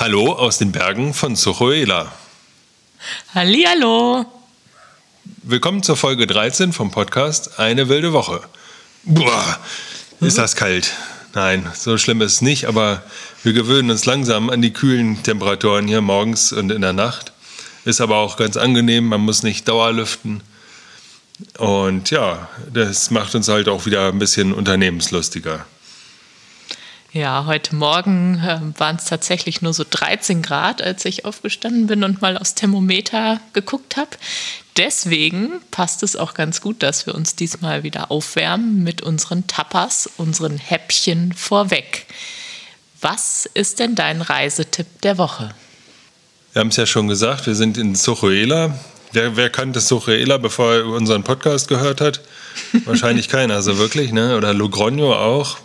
Hallo aus den Bergen von Sochoela. Hallihallo. Willkommen zur Folge 13 vom Podcast Eine wilde Woche. Boah, ist das kalt. Nein, so schlimm ist es nicht, aber wir gewöhnen uns langsam an die kühlen Temperaturen hier morgens und in der Nacht. Ist aber auch ganz angenehm, man muss nicht dauerlüften. Und ja, das macht uns halt auch wieder ein bisschen unternehmenslustiger. Ja, heute Morgen äh, waren es tatsächlich nur so 13 Grad, als ich aufgestanden bin und mal aufs Thermometer geguckt habe. Deswegen passt es auch ganz gut, dass wir uns diesmal wieder aufwärmen mit unseren Tapas, unseren Häppchen vorweg. Was ist denn dein Reisetipp der Woche? Wir haben es ja schon gesagt, wir sind in Sochuela. Wer, wer kannte Sochuela, bevor er unseren Podcast gehört hat? Wahrscheinlich keiner, also wirklich, ne? Oder Logroño auch.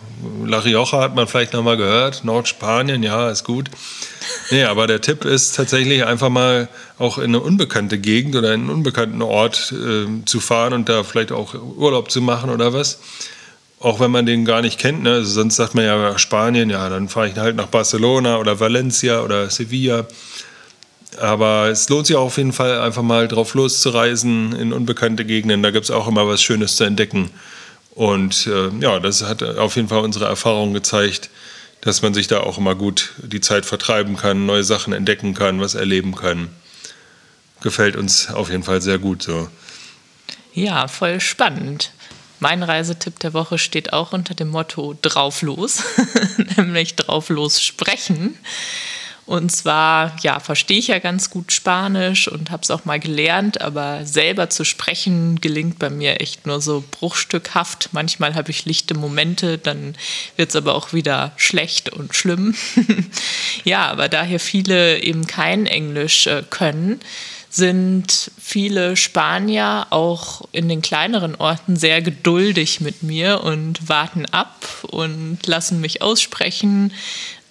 La Rioja hat man vielleicht noch mal gehört. Nordspanien, ja, ist gut. Nee, aber der Tipp ist tatsächlich einfach mal auch in eine unbekannte Gegend oder in einen unbekannten Ort äh, zu fahren und da vielleicht auch Urlaub zu machen oder was. Auch wenn man den gar nicht kennt. Ne? Also sonst sagt man ja Spanien, ja, dann fahre ich halt nach Barcelona oder Valencia oder Sevilla. Aber es lohnt sich auch auf jeden Fall einfach mal drauf loszureisen in unbekannte Gegenden. Da gibt es auch immer was Schönes zu entdecken. Und äh, ja, das hat auf jeden Fall unsere Erfahrung gezeigt, dass man sich da auch immer gut die Zeit vertreiben kann, neue Sachen entdecken kann, was erleben kann. Gefällt uns auf jeden Fall sehr gut so. Ja, voll spannend. Mein Reisetipp der Woche steht auch unter dem Motto drauf los, nämlich drauf los sprechen. Und zwar, ja, verstehe ich ja ganz gut Spanisch und habe es auch mal gelernt, aber selber zu sprechen gelingt bei mir echt nur so bruchstückhaft. Manchmal habe ich lichte Momente, dann wird es aber auch wieder schlecht und schlimm. ja, aber da hier viele eben kein Englisch äh, können, sind viele Spanier auch in den kleineren Orten sehr geduldig mit mir und warten ab und lassen mich aussprechen,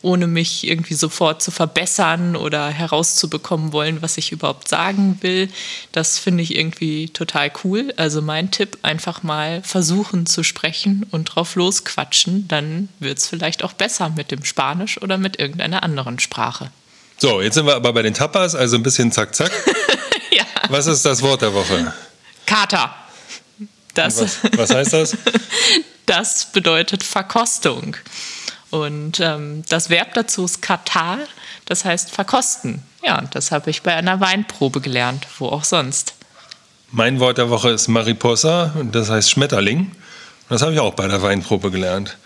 ohne mich irgendwie sofort zu verbessern oder herauszubekommen wollen, was ich überhaupt sagen will. Das finde ich irgendwie total cool. Also mein Tipp, einfach mal versuchen zu sprechen und drauf losquatschen, dann wird es vielleicht auch besser mit dem Spanisch oder mit irgendeiner anderen Sprache. So, jetzt sind wir aber bei den Tapas, also ein bisschen zack, zack. ja. Was ist das Wort der Woche? Kater. Das, was, was heißt das? Das bedeutet Verkostung. Und ähm, das Verb dazu ist katal, das heißt verkosten. Ja, das habe ich bei einer Weinprobe gelernt, wo auch sonst. Mein Wort der Woche ist Mariposa das heißt Schmetterling. Das habe ich auch bei der Weinprobe gelernt.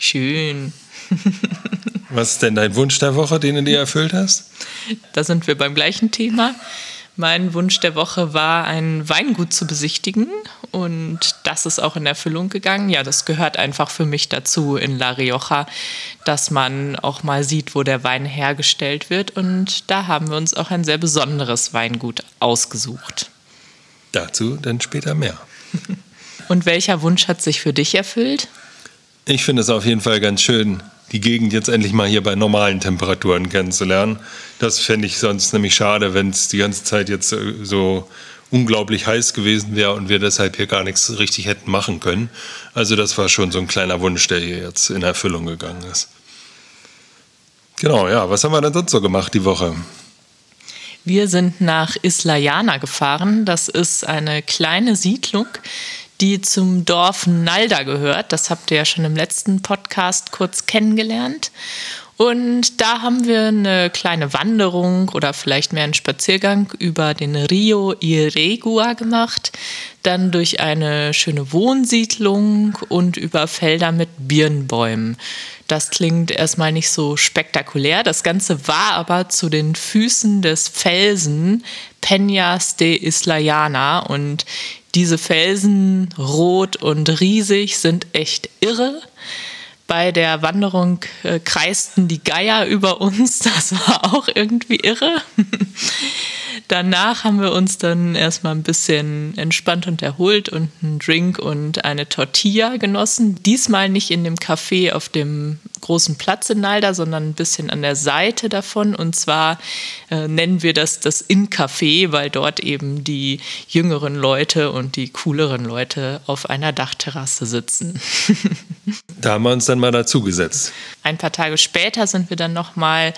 Schön. Was ist denn dein Wunsch der Woche, den du dir erfüllt hast? Da sind wir beim gleichen Thema. Mein Wunsch der Woche war, ein Weingut zu besichtigen und das ist auch in Erfüllung gegangen. Ja, das gehört einfach für mich dazu in La Rioja, dass man auch mal sieht, wo der Wein hergestellt wird und da haben wir uns auch ein sehr besonderes Weingut ausgesucht. Dazu dann später mehr. Und welcher Wunsch hat sich für dich erfüllt? Ich finde es auf jeden Fall ganz schön, die Gegend jetzt endlich mal hier bei normalen Temperaturen kennenzulernen. Das fände ich sonst nämlich schade, wenn es die ganze Zeit jetzt äh, so unglaublich heiß gewesen wäre und wir deshalb hier gar nichts richtig hätten machen können. Also das war schon so ein kleiner Wunsch, der hier jetzt in Erfüllung gegangen ist. Genau, ja, was haben wir denn sonst so gemacht die Woche? Wir sind nach Islayana gefahren. Das ist eine kleine Siedlung, die zum Dorf Nalda gehört. Das habt ihr ja schon im letzten Podcast kurz kennengelernt. Und da haben wir eine kleine Wanderung oder vielleicht mehr einen Spaziergang über den Rio Iregua gemacht, dann durch eine schöne Wohnsiedlung und über Felder mit Birnbäumen. Das klingt erstmal nicht so spektakulär. Das Ganze war aber zu den Füßen des Felsen Peñas de Islayana und diese Felsen, rot und riesig, sind echt irre. Bei der Wanderung äh, kreisten die Geier über uns. Das war auch irgendwie irre. Danach haben wir uns dann erstmal ein bisschen entspannt und erholt und einen Drink und eine Tortilla genossen. Diesmal nicht in dem Café auf dem großen Platz in Nalda, sondern ein bisschen an der Seite davon. Und zwar äh, nennen wir das das In-Café, weil dort eben die jüngeren Leute und die cooleren Leute auf einer Dachterrasse sitzen. da haben wir uns dann mal dazugesetzt. Ein paar Tage später sind wir dann nochmal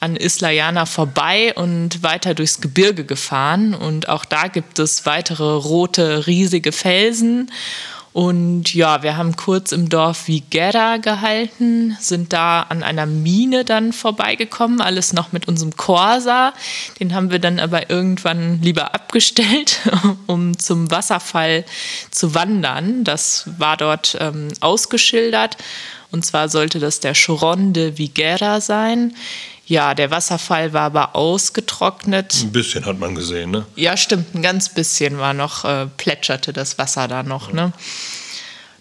an Islayana vorbei und weiter durchs Gebirge gefahren. Und auch da gibt es weitere rote, riesige Felsen. Und ja, wir haben kurz im Dorf Vigera gehalten, sind da an einer Mine dann vorbeigekommen, alles noch mit unserem Corsa. Den haben wir dann aber irgendwann lieber abgestellt, um zum Wasserfall zu wandern. Das war dort ähm, ausgeschildert. Und zwar sollte das der Choron de Vigera sein. Ja, der Wasserfall war aber ausgetrocknet. Ein bisschen hat man gesehen, ne? Ja, stimmt, ein ganz bisschen war noch, äh, plätscherte das Wasser da noch, ja. ne?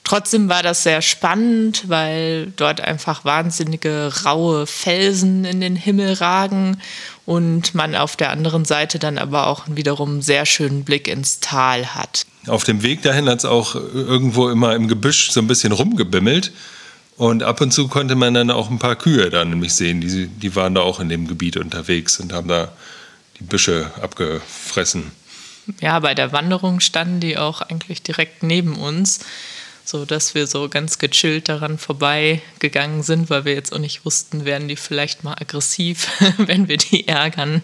Trotzdem war das sehr spannend, weil dort einfach wahnsinnige raue Felsen in den Himmel ragen und man auf der anderen Seite dann aber auch wiederum einen sehr schönen Blick ins Tal hat. Auf dem Weg dahin hat es auch irgendwo immer im Gebüsch so ein bisschen rumgebimmelt. Und ab und zu konnte man dann auch ein paar Kühe da nämlich sehen. Die, die waren da auch in dem Gebiet unterwegs und haben da die Büsche abgefressen. Ja, bei der Wanderung standen die auch eigentlich direkt neben uns, so dass wir so ganz gechillt daran vorbeigegangen sind, weil wir jetzt auch nicht wussten, werden die vielleicht mal aggressiv, wenn wir die ärgern.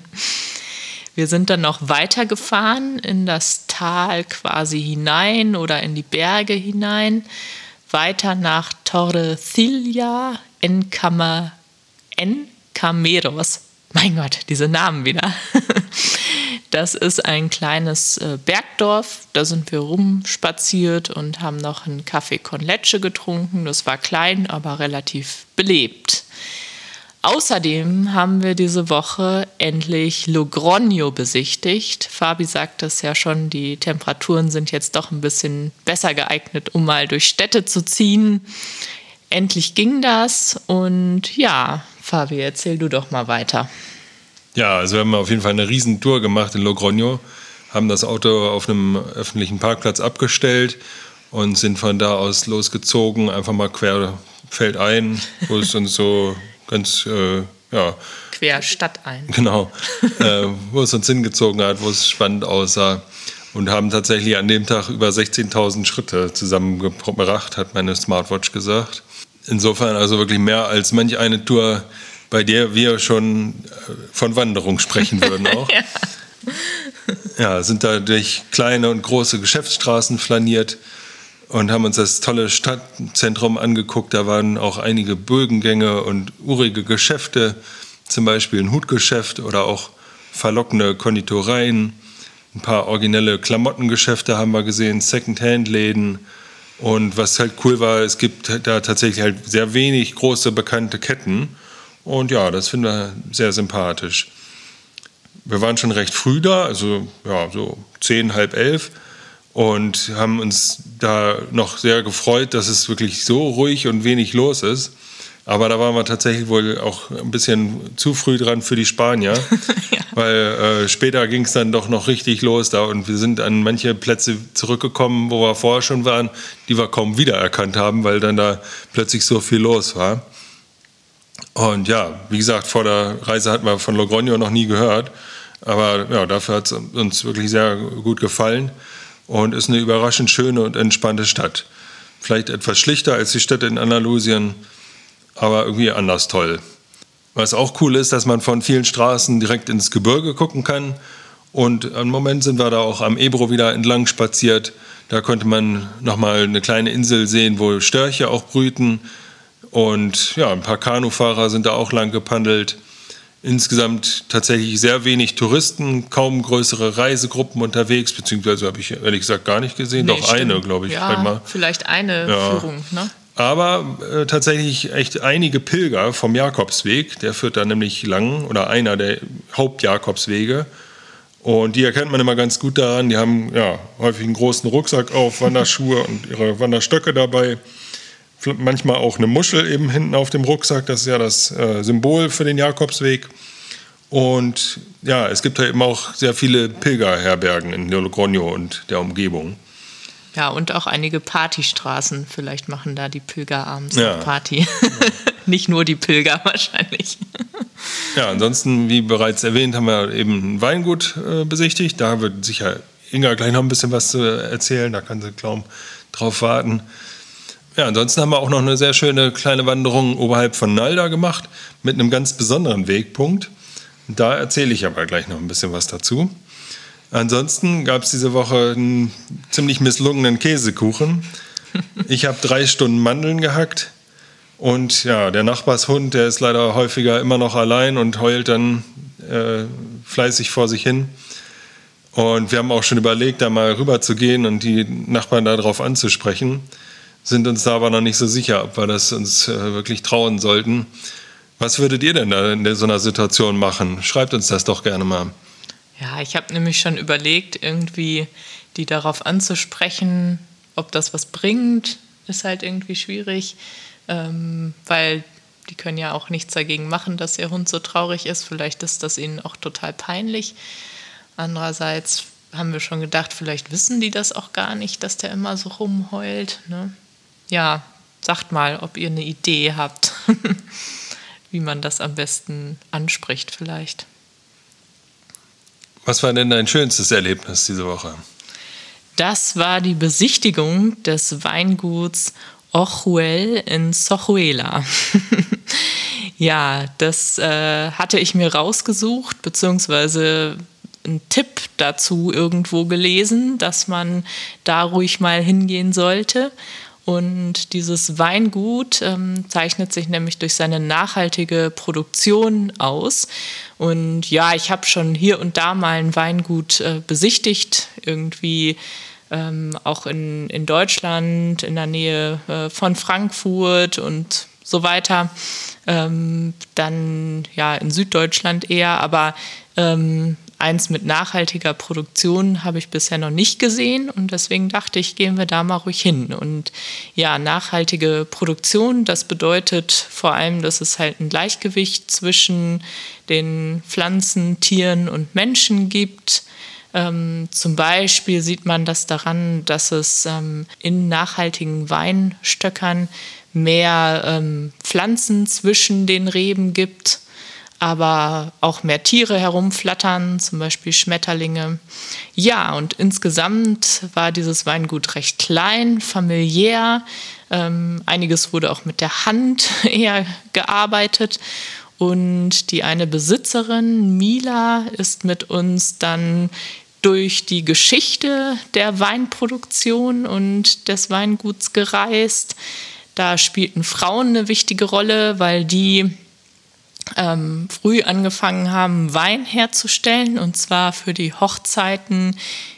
Wir sind dann noch weitergefahren in das Tal quasi hinein oder in die Berge hinein weiter nach Torrecilla en, en Cameros. Mein Gott, diese Namen wieder. Das ist ein kleines äh, Bergdorf. Da sind wir rumspaziert und haben noch einen Kaffee con Leche getrunken. Das war klein, aber relativ belebt. Außerdem haben wir diese Woche endlich Logronio besichtigt. Fabi sagt das ja schon, die Temperaturen sind jetzt doch ein bisschen besser geeignet, um mal durch Städte zu ziehen. Endlich ging das und ja, Fabi, erzähl du doch mal weiter. Ja, also wir haben auf jeden Fall eine Riesentour gemacht in Logronio, haben das Auto auf einem öffentlichen Parkplatz abgestellt und sind von da aus losgezogen, einfach mal quer feldein, wo es uns so ganz, äh, ja. Quer Stadt ein. Genau, äh, wo es uns hingezogen hat, wo es spannend aussah. Und haben tatsächlich an dem Tag über 16.000 Schritte zusammengebracht, hat meine Smartwatch gesagt. Insofern also wirklich mehr als manch eine Tour, bei der wir schon äh, von Wanderung sprechen würden auch. ja. ja, sind da durch kleine und große Geschäftsstraßen flaniert und haben uns das tolle Stadtzentrum angeguckt. Da waren auch einige Bögengänge und urige Geschäfte, zum Beispiel ein Hutgeschäft oder auch verlockende Konditoreien. Ein paar originelle Klamottengeschäfte haben wir gesehen, Secondhand-Läden. Und was halt cool war, es gibt da tatsächlich halt sehr wenig große bekannte Ketten. Und ja, das finden wir sehr sympathisch. Wir waren schon recht früh da, also ja, so zehn, halb elf und haben uns da noch sehr gefreut, dass es wirklich so ruhig und wenig los ist. Aber da waren wir tatsächlich wohl auch ein bisschen zu früh dran für die Spanier, ja. weil äh, später ging es dann doch noch richtig los da und wir sind an manche Plätze zurückgekommen, wo wir vorher schon waren, die wir kaum wiedererkannt haben, weil dann da plötzlich so viel los war. Und ja, wie gesagt, vor der Reise hatten wir von Logroño noch nie gehört, aber ja, dafür hat es uns wirklich sehr gut gefallen und ist eine überraschend schöne und entspannte Stadt. Vielleicht etwas schlichter als die Städte in Andalusien, aber irgendwie anders toll. Was auch cool ist, dass man von vielen Straßen direkt ins Gebirge gucken kann. Und im Moment sind wir da auch am Ebro wieder entlang spaziert. Da konnte man nochmal eine kleine Insel sehen, wo Störche auch brüten. Und ja, ein paar Kanufahrer sind da auch lang gepandelt insgesamt tatsächlich sehr wenig Touristen, kaum größere Reisegruppen unterwegs, beziehungsweise habe ich ehrlich gesagt gar nicht gesehen, nee, doch stimmt. eine, glaube ich. Ja, einmal. vielleicht eine ja. Führung. Ne? Aber äh, tatsächlich echt einige Pilger vom Jakobsweg, der führt da nämlich lang, oder einer der Hauptjakobswege. Und die erkennt man immer ganz gut daran. Die haben ja häufig einen großen Rucksack auf, Wanderschuhe und ihre Wanderstöcke dabei. Manchmal auch eine Muschel eben hinten auf dem Rucksack. Das ist ja das äh, Symbol für den Jakobsweg. Und ja, es gibt ja eben auch sehr viele Pilgerherbergen in Logronio und der Umgebung. Ja, und auch einige Partystraßen. Vielleicht machen da die Pilger abends ja. Party. Nicht nur die Pilger wahrscheinlich. Ja, ansonsten, wie bereits erwähnt, haben wir eben ein Weingut äh, besichtigt. Da wird sicher Inga gleich noch ein bisschen was zu erzählen. Da kann sie kaum drauf warten. Ja, ansonsten haben wir auch noch eine sehr schöne kleine Wanderung oberhalb von Nalda gemacht mit einem ganz besonderen Wegpunkt. Da erzähle ich aber gleich noch ein bisschen was dazu. Ansonsten gab es diese Woche einen ziemlich misslungenen Käsekuchen. Ich habe drei Stunden Mandeln gehackt. Und ja, der Nachbarshund, der ist leider häufiger immer noch allein und heult dann äh, fleißig vor sich hin. Und wir haben auch schon überlegt, da mal rüber zu gehen und die Nachbarn darauf anzusprechen, sind uns da aber noch nicht so sicher, ob wir das uns äh, wirklich trauen sollten. Was würdet ihr denn da in so einer Situation machen? Schreibt uns das doch gerne mal. Ja, ich habe nämlich schon überlegt, irgendwie die darauf anzusprechen, ob das was bringt, ist halt irgendwie schwierig, ähm, weil die können ja auch nichts dagegen machen, dass ihr Hund so traurig ist. Vielleicht ist das ihnen auch total peinlich. Andererseits haben wir schon gedacht, vielleicht wissen die das auch gar nicht, dass der immer so rumheult. Ne? Ja, sagt mal, ob ihr eine Idee habt, wie man das am besten anspricht vielleicht. Was war denn dein schönstes Erlebnis diese Woche? Das war die Besichtigung des Weinguts Ochuel in Sochuela. ja, das äh, hatte ich mir rausgesucht, beziehungsweise einen Tipp dazu irgendwo gelesen, dass man da ruhig mal hingehen sollte. Und dieses Weingut ähm, zeichnet sich nämlich durch seine nachhaltige Produktion aus. Und ja, ich habe schon hier und da mal ein Weingut äh, besichtigt, irgendwie ähm, auch in, in Deutschland, in der Nähe äh, von Frankfurt und so weiter. Ähm, dann ja in Süddeutschland eher, aber ähm, eins mit nachhaltiger Produktion habe ich bisher noch nicht gesehen und deswegen dachte ich, gehen wir da mal ruhig hin. Und ja, nachhaltige Produktion, das bedeutet vor allem, dass es halt ein Gleichgewicht zwischen den Pflanzen, Tieren und Menschen gibt. Ähm, zum Beispiel sieht man das daran, dass es ähm, in nachhaltigen Weinstöckern mehr ähm, Pflanzen zwischen den Reben gibt aber auch mehr Tiere herumflattern, zum Beispiel Schmetterlinge. Ja, und insgesamt war dieses Weingut recht klein, familiär. Ähm, einiges wurde auch mit der Hand eher gearbeitet. Und die eine Besitzerin, Mila, ist mit uns dann durch die Geschichte der Weinproduktion und des Weinguts gereist. Da spielten Frauen eine wichtige Rolle, weil die ähm, früh angefangen haben, Wein herzustellen, und zwar für die Hochzeiten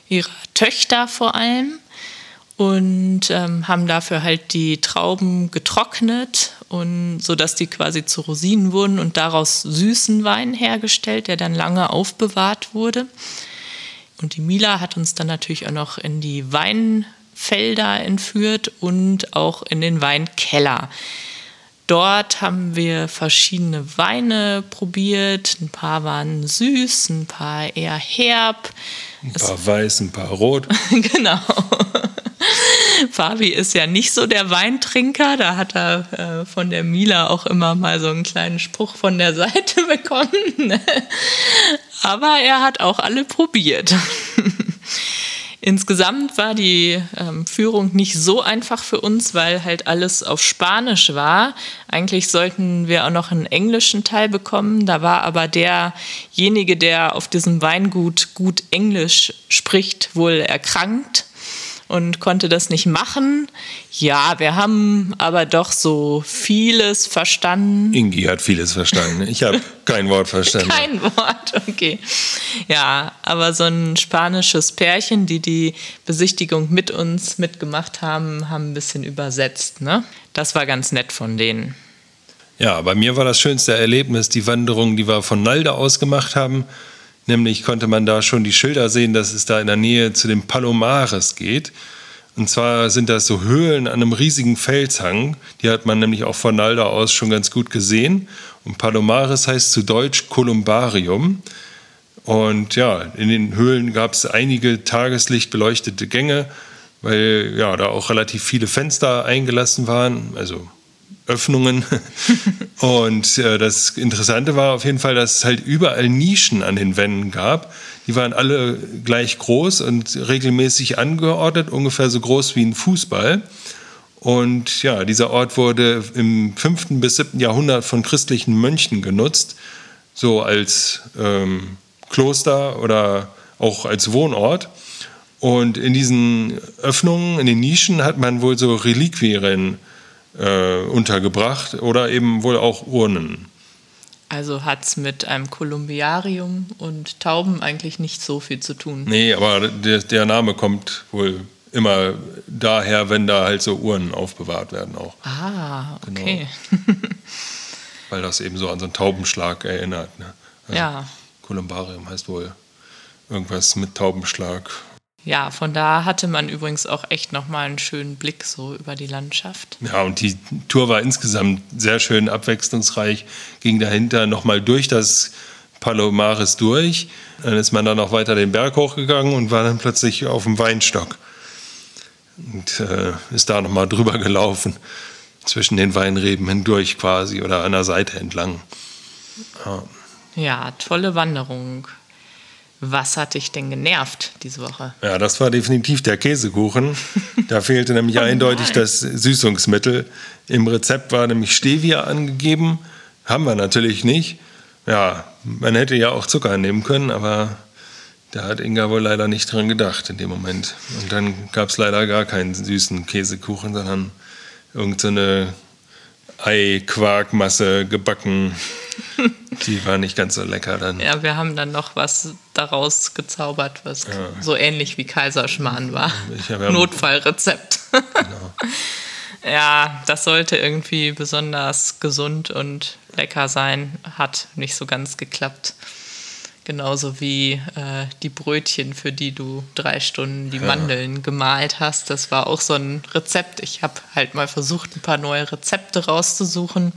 ihrer Töchter vor allem. Und ähm, haben dafür halt die Trauben getrocknet, und, sodass die quasi zu Rosinen wurden und daraus süßen Wein hergestellt, der dann lange aufbewahrt wurde. Und die Mila hat uns dann natürlich auch noch in die Weinfelder entführt und auch in den Weinkeller. Dort haben wir verschiedene Weine probiert. Ein paar waren süß, ein paar eher herb. Ein paar es weiß, ein paar rot. genau. Fabi ist ja nicht so der Weintrinker. Da hat er äh, von der Mila auch immer mal so einen kleinen Spruch von der Seite bekommen. Aber er hat auch alle probiert. Insgesamt war die ähm, Führung nicht so einfach für uns, weil halt alles auf Spanisch war. Eigentlich sollten wir auch noch einen englischen Teil bekommen. Da war aber derjenige, der auf diesem Weingut gut Englisch spricht, wohl erkrankt und konnte das nicht machen. Ja, wir haben aber doch so vieles verstanden. Ingi hat vieles verstanden. Ich habe kein Wort verstanden. Kein Wort, okay. Ja, aber so ein spanisches Pärchen, die die Besichtigung mit uns mitgemacht haben, haben ein bisschen übersetzt. Ne? Das war ganz nett von denen. Ja, bei mir war das schönste Erlebnis die Wanderung, die wir von Nalde aus gemacht haben. Nämlich konnte man da schon die Schilder sehen, dass es da in der Nähe zu den Palomares geht. Und zwar sind das so Höhlen an einem riesigen Felshang. Die hat man nämlich auch von Nalda aus schon ganz gut gesehen. Und Palomares heißt zu Deutsch Kolumbarium. Und ja, in den Höhlen gab es einige tageslichtbeleuchtete Gänge, weil ja da auch relativ viele Fenster eingelassen waren, also Öffnungen. und äh, das Interessante war auf jeden Fall, dass es halt überall Nischen an den Wänden gab. Die waren alle gleich groß und regelmäßig angeordnet, ungefähr so groß wie ein Fußball. Und ja, dieser Ort wurde im 5. bis 7. Jahrhundert von christlichen Mönchen genutzt, so als ähm, Kloster oder auch als Wohnort. Und in diesen Öffnungen, in den Nischen, hat man wohl so Reliquien äh, untergebracht oder eben wohl auch Urnen. Also hat es mit einem Kolumbiarium und Tauben eigentlich nicht so viel zu tun. Nee, aber der, der Name kommt wohl immer daher, wenn da halt so Uhren aufbewahrt werden auch. Ah, genau. okay. Genau. Weil das eben so an so einen Taubenschlag erinnert. Ne? Also ja. Kolumbarium heißt wohl irgendwas mit Taubenschlag. Ja, von da hatte man übrigens auch echt nochmal einen schönen Blick so über die Landschaft. Ja, und die Tour war insgesamt sehr schön abwechslungsreich, ging dahinter nochmal durch das Palomares durch. Dann ist man dann noch weiter den Berg hochgegangen und war dann plötzlich auf dem Weinstock. Und äh, ist da nochmal drüber gelaufen, zwischen den Weinreben hindurch quasi oder an der Seite entlang. Ja, ja tolle Wanderung. Was hat dich denn genervt diese Woche? Ja, das war definitiv der Käsekuchen. Da fehlte nämlich oh eindeutig das Süßungsmittel. Im Rezept war nämlich Stevia angegeben. Haben wir natürlich nicht. Ja, man hätte ja auch Zucker nehmen können, aber da hat Inga wohl leider nicht dran gedacht in dem Moment. Und dann gab es leider gar keinen süßen Käsekuchen, sondern irgendeine so Ei-Quarkmasse gebacken die war nicht ganz so lecker dann. Ja, wir haben dann noch was daraus gezaubert, was ja. so ähnlich wie Kaiserschmarrn war. Notfallrezept. Genau. ja, das sollte irgendwie besonders gesund und lecker sein. Hat nicht so ganz geklappt. Genauso wie äh, die Brötchen, für die du drei Stunden die ja. Mandeln gemalt hast. Das war auch so ein Rezept. Ich habe halt mal versucht, ein paar neue Rezepte rauszusuchen.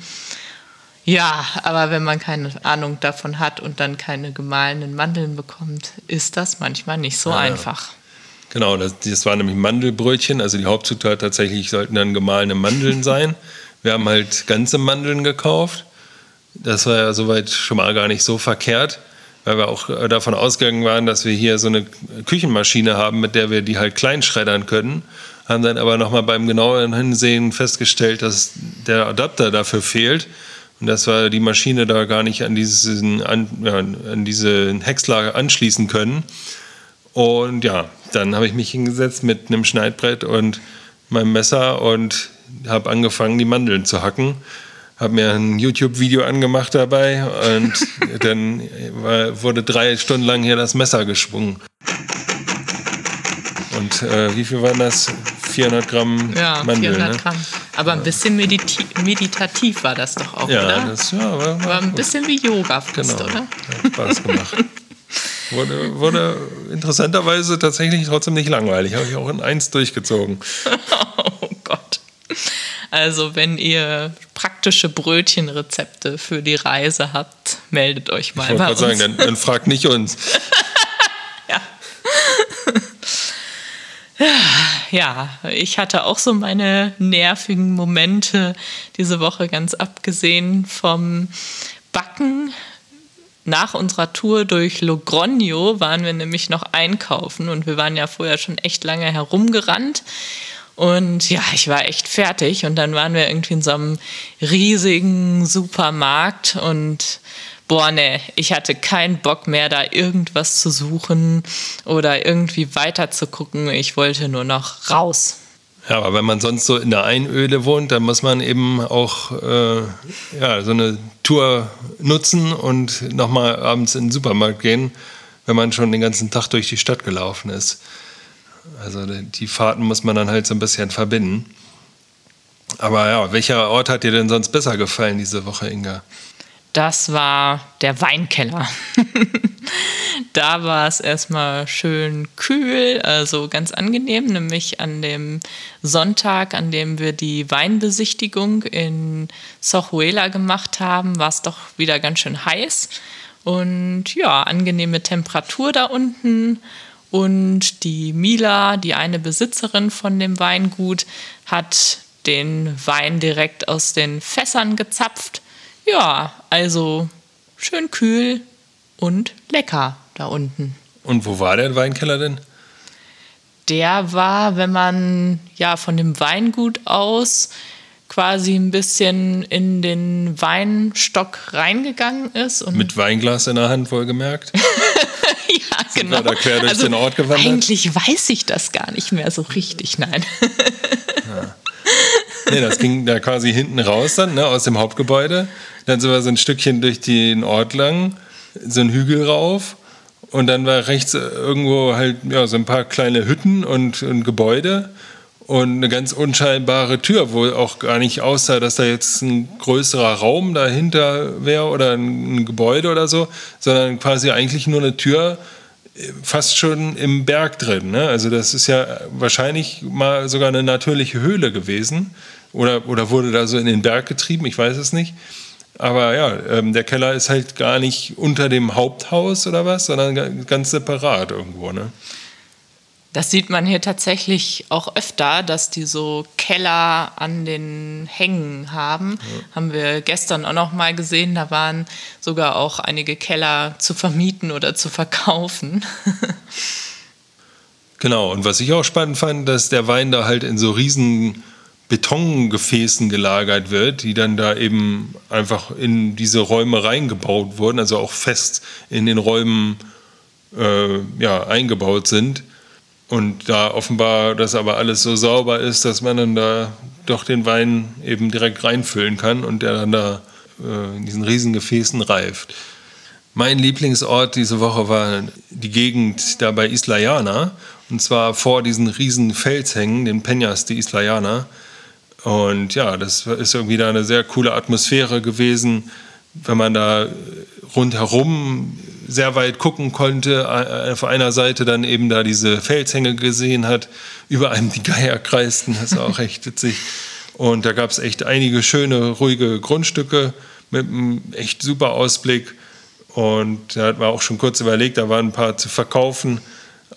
Ja, aber wenn man keine Ahnung davon hat und dann keine gemahlenen Mandeln bekommt, ist das manchmal nicht so ja, einfach. Genau, das, das waren nämlich Mandelbrötchen. Also die Hauptzutat tatsächlich sollten dann gemahlene Mandeln sein. Wir haben halt ganze Mandeln gekauft. Das war ja soweit schon mal gar nicht so verkehrt, weil wir auch davon ausgegangen waren, dass wir hier so eine Küchenmaschine haben, mit der wir die halt klein schreddern können. Haben dann aber nochmal beim genaueren Hinsehen festgestellt, dass der Adapter dafür fehlt und dass wir die Maschine da gar nicht an, diesen, an, ja, an diesen Häcksler anschließen können. Und ja, dann habe ich mich hingesetzt mit einem Schneidbrett und meinem Messer und habe angefangen, die Mandeln zu hacken. Habe mir ein YouTube-Video angemacht dabei und dann war, wurde drei Stunden lang hier das Messer geschwungen. Und äh, wie viel waren das? 400 Gramm ja, Mandeln. 400 ne? Gramm. Aber ein bisschen meditativ war das doch auch, ja, oder? Das, ja, war, war ein bisschen wie Yoga fast, genau. oder? Hat Spaß gemacht. wurde, wurde interessanterweise tatsächlich trotzdem nicht langweilig. Habe ich auch in eins durchgezogen. oh Gott. Also, wenn ihr praktische Brötchenrezepte für die Reise habt, meldet euch mal. Ich wollte gerade sagen, dann, dann fragt nicht uns. ja, ich hatte auch so meine nervigen Momente diese Woche, ganz abgesehen vom Backen. Nach unserer Tour durch Logrogno waren wir nämlich noch einkaufen und wir waren ja vorher schon echt lange herumgerannt. Und ja, ich war echt fertig und dann waren wir irgendwie in so einem riesigen Supermarkt und boah, nee, ich hatte keinen Bock mehr, da irgendwas zu suchen oder irgendwie weiter zu gucken. Ich wollte nur noch raus. Ja, aber wenn man sonst so in der Einöde wohnt, dann muss man eben auch äh, ja, so eine Tour nutzen und nochmal abends in den Supermarkt gehen, wenn man schon den ganzen Tag durch die Stadt gelaufen ist. Also die Fahrten muss man dann halt so ein bisschen verbinden. Aber ja, welcher Ort hat dir denn sonst besser gefallen diese Woche, Inga? Das war der Weinkeller. da war es erstmal schön kühl, also ganz angenehm, nämlich an dem Sonntag, an dem wir die Weinbesichtigung in Sochuela gemacht haben, war es doch wieder ganz schön heiß. Und ja, angenehme Temperatur da unten. Und die Mila, die eine Besitzerin von dem Weingut, hat den Wein direkt aus den Fässern gezapft. Ja, also schön kühl und lecker da unten. Und wo war der Weinkeller denn? Der war, wenn man ja von dem Weingut aus quasi ein bisschen in den Weinstock reingegangen ist. Und Mit Weinglas in der Hand wohlgemerkt? ja, Sind genau. Wir da quer durch also, den Ort gewandert? Eigentlich weiß ich das gar nicht mehr so richtig, nein. Nee, das ging da quasi hinten raus dann, ne, aus dem Hauptgebäude. Dann sind wir so ein Stückchen durch den Ort lang, so einen Hügel rauf. Und dann war rechts irgendwo halt ja, so ein paar kleine Hütten und, und Gebäude und eine ganz unscheinbare Tür, wo auch gar nicht aussah, dass da jetzt ein größerer Raum dahinter wäre oder ein, Gebäude oder so, sondern quasi eigentlich nur eine Tür fast schon im Berg drin. Ne? Also das ist ja wahrscheinlich mal sogar eine natürliche Höhle gewesen oder, oder wurde da so in den Berg getrieben, ich weiß es nicht. Aber ja, ähm, der Keller ist halt gar nicht unter dem Haupthaus oder was, sondern ganz separat irgendwo. Ne? Das sieht man hier tatsächlich auch öfter, dass die so Keller an den Hängen haben. Ja. Haben wir gestern auch noch mal gesehen. Da waren sogar auch einige Keller zu vermieten oder zu verkaufen. genau. Und was ich auch spannend fand, dass der Wein da halt in so riesen Betongefäßen gelagert wird, die dann da eben einfach in diese Räume reingebaut wurden, also auch fest in den Räumen äh, ja, eingebaut sind. Und da offenbar das aber alles so sauber ist, dass man dann da doch den Wein eben direkt reinfüllen kann und der dann da äh, in diesen riesen Gefäßen reift. Mein Lieblingsort diese Woche war die Gegend da bei Islayana und zwar vor diesen riesen Felshängen, den Peñas de Islayana. Und ja, das ist irgendwie da eine sehr coole Atmosphäre gewesen, wenn man da rundherum sehr weit gucken konnte, auf einer Seite dann eben da diese Felshänge gesehen hat, über einem die Geier kreisten, das war auch echt witzig. Und da gab es echt einige schöne, ruhige Grundstücke mit einem echt super Ausblick. Und da hat man auch schon kurz überlegt, da waren ein paar zu verkaufen.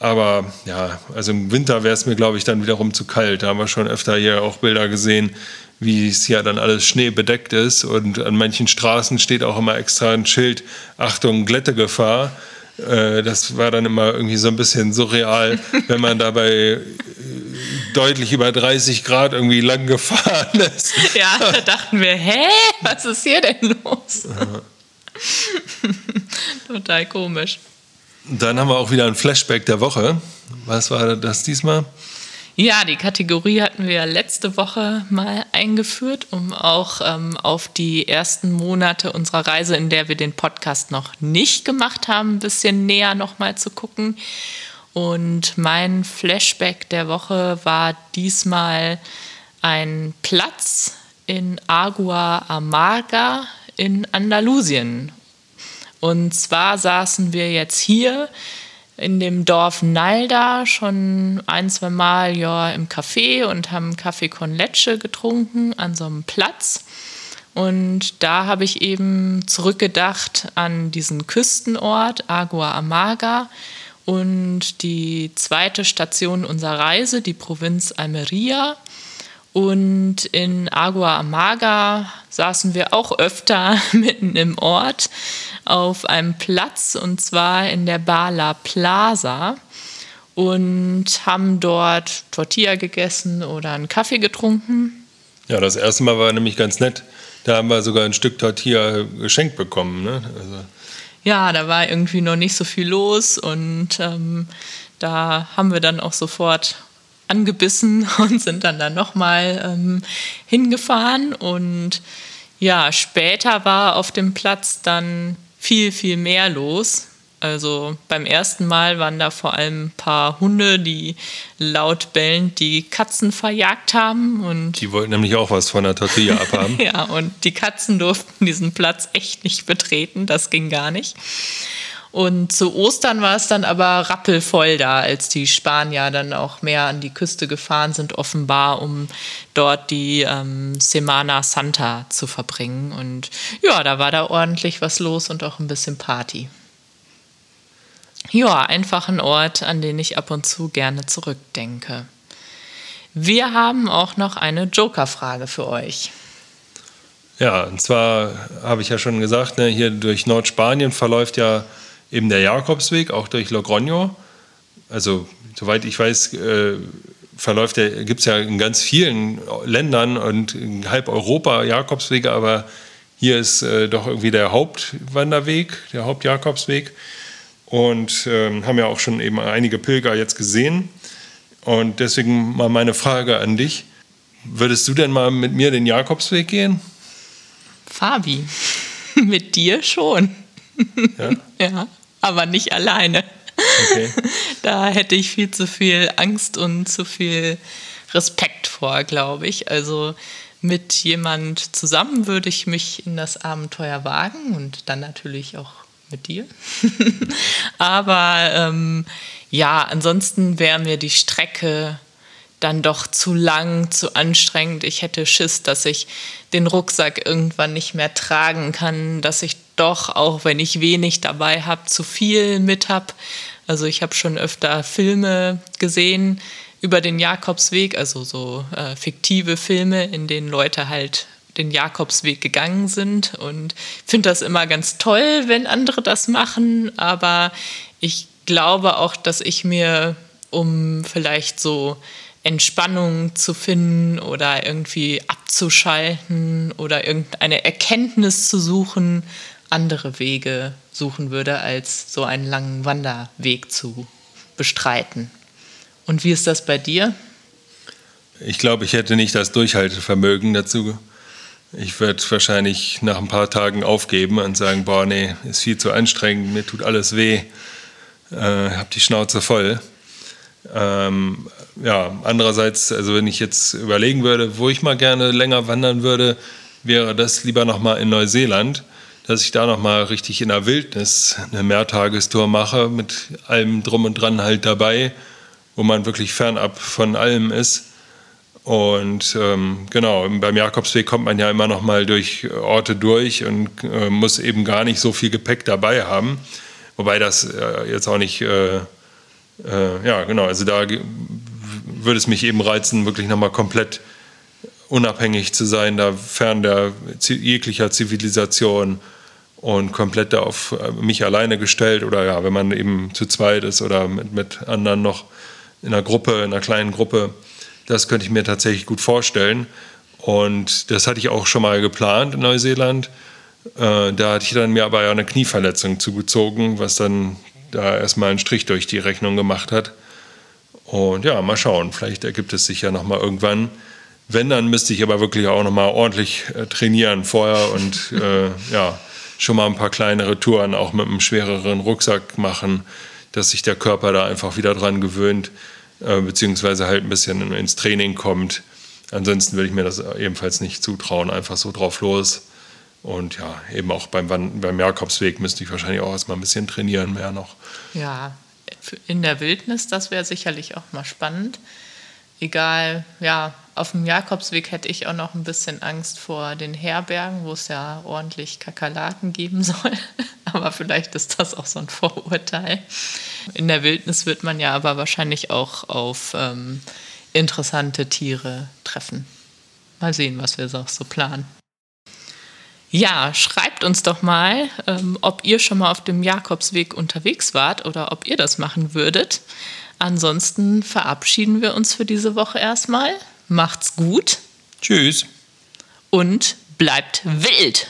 Aber ja, also im Winter wäre es mir, glaube ich, dann wiederum zu kalt. Da haben wir schon öfter hier auch Bilder gesehen, wie es hier dann alles schneebedeckt ist. Und an manchen Straßen steht auch immer extra ein Schild, Achtung, Glättegefahr. Äh, das war dann immer irgendwie so ein bisschen surreal, wenn man dabei äh, deutlich über 30 Grad irgendwie lang gefahren ist. Ja, da dachten wir, hä, was ist hier denn los? Total komisch. Dann haben wir auch wieder ein Flashback der Woche. Was war das diesmal? Ja, die Kategorie hatten wir letzte Woche mal eingeführt, um auch ähm, auf die ersten Monate unserer Reise, in der wir den Podcast noch nicht gemacht haben, ein bisschen näher nochmal zu gucken. Und mein Flashback der Woche war diesmal ein Platz in Agua Amarga in Andalusien. Und zwar saßen wir jetzt hier in dem Dorf Nalda schon ein, zwei Mal ja, im Café und haben Kaffee con Leche getrunken an so einem Platz. Und da habe ich eben zurückgedacht an diesen Küstenort Agua Amaga und die zweite Station unserer Reise, die Provinz Almeria. Und in Agua Amaga saßen wir auch öfter mitten im Ort auf einem Platz und zwar in der Bala Plaza und haben dort Tortilla gegessen oder einen Kaffee getrunken. Ja, das erste Mal war nämlich ganz nett. Da haben wir sogar ein Stück Tortilla geschenkt bekommen. Ne? Also ja, da war irgendwie noch nicht so viel los und ähm, da haben wir dann auch sofort angebissen und sind dann dann nochmal ähm, hingefahren. Und ja, später war auf dem Platz dann viel, viel mehr los. Also beim ersten Mal waren da vor allem ein paar Hunde, die laut bellend die Katzen verjagt haben. Und die wollten nämlich auch was von der Tortilla abhaben. ja, und die Katzen durften diesen Platz echt nicht betreten, das ging gar nicht. Und zu Ostern war es dann aber rappelvoll da, als die Spanier dann auch mehr an die Küste gefahren sind, offenbar, um dort die ähm, Semana Santa zu verbringen. Und ja, da war da ordentlich was los und auch ein bisschen Party. Ja, einfach ein Ort, an den ich ab und zu gerne zurückdenke. Wir haben auch noch eine Joker-Frage für euch. Ja, und zwar habe ich ja schon gesagt, ne, hier durch Nordspanien verläuft ja eben der Jakobsweg, auch durch Logroño. Also, soweit ich weiß, äh, verläuft der, gibt es ja in ganz vielen Ländern und in halb Europa Jakobswege, aber hier ist äh, doch irgendwie der Hauptwanderweg, der Hauptjakobsweg. Und äh, haben ja auch schon eben einige Pilger jetzt gesehen. Und deswegen mal meine Frage an dich. Würdest du denn mal mit mir den Jakobsweg gehen? Fabi, mit dir schon. Ja? ja, aber nicht alleine. Okay. Da hätte ich viel zu viel Angst und zu viel Respekt vor, glaube ich. Also mit jemand zusammen würde ich mich in das Abenteuer wagen und dann natürlich auch mit dir. aber ähm, ja, ansonsten wäre mir die Strecke dann doch zu lang, zu anstrengend. Ich hätte Schiss, dass ich den Rucksack irgendwann nicht mehr tragen kann, dass ich doch, auch wenn ich wenig dabei habe, zu viel mit habe. Also ich habe schon öfter Filme gesehen über den Jakobsweg, also so äh, fiktive Filme, in denen Leute halt den Jakobsweg gegangen sind. Und finde das immer ganz toll, wenn andere das machen, aber ich glaube auch, dass ich mir, um vielleicht so Entspannung zu finden oder irgendwie abzuschalten oder irgendeine Erkenntnis zu suchen, andere Wege suchen würde, als so einen langen Wanderweg zu bestreiten. Und wie ist das bei dir? Ich glaube, ich hätte nicht das Durchhaltevermögen dazu. Ich würde wahrscheinlich nach ein paar Tagen aufgeben und sagen, boah, nee, ist viel zu anstrengend, mir tut alles weh äh, habe die Schnauze voll. Ähm, ja, andererseits, also wenn ich jetzt überlegen würde, wo ich mal gerne länger wandern würde, wäre das lieber nochmal in Neuseeland, dass ich da nochmal richtig in der Wildnis eine Mehrtagestour mache, mit allem drum und dran halt dabei, wo man wirklich fernab von allem ist. Und ähm, genau, beim Jakobsweg kommt man ja immer noch mal durch Orte durch und äh, muss eben gar nicht so viel Gepäck dabei haben. Wobei das äh, jetzt auch nicht, äh, äh, ja genau, also da würde es mich eben reizen, wirklich nochmal komplett unabhängig zu sein, da fern der jeglicher Zivilisation und komplett auf äh, mich alleine gestellt oder ja, wenn man eben zu zweit ist oder mit, mit anderen noch in einer Gruppe, in einer kleinen Gruppe, das könnte ich mir tatsächlich gut vorstellen. Und das hatte ich auch schon mal geplant in Neuseeland. Äh, da hatte ich dann mir aber ja eine Knieverletzung zugezogen, was dann da erstmal einen Strich durch die Rechnung gemacht hat. Und ja, mal schauen, vielleicht ergibt es sich ja nochmal irgendwann. Wenn, dann müsste ich aber wirklich auch nochmal ordentlich äh, trainieren vorher und äh, ja, schon mal ein paar kleinere Touren auch mit einem schwereren Rucksack machen, dass sich der Körper da einfach wieder dran gewöhnt, äh, beziehungsweise halt ein bisschen ins Training kommt. Ansonsten würde ich mir das ebenfalls nicht zutrauen, einfach so drauf los. Und ja, eben auch beim, beim Jakobsweg müsste ich wahrscheinlich auch erstmal ein bisschen trainieren, mehr noch. Ja, in der Wildnis, das wäre sicherlich auch mal spannend. Egal, ja, auf dem Jakobsweg hätte ich auch noch ein bisschen Angst vor den Herbergen, wo es ja ordentlich Kakerlaken geben soll. aber vielleicht ist das auch so ein Vorurteil. In der Wildnis wird man ja aber wahrscheinlich auch auf ähm, interessante Tiere treffen. Mal sehen, was wir so planen. Ja, schreibt uns doch mal, ähm, ob ihr schon mal auf dem Jakobsweg unterwegs wart oder ob ihr das machen würdet. Ansonsten verabschieden wir uns für diese Woche erstmal. Macht's gut. Tschüss. Und bleibt wild.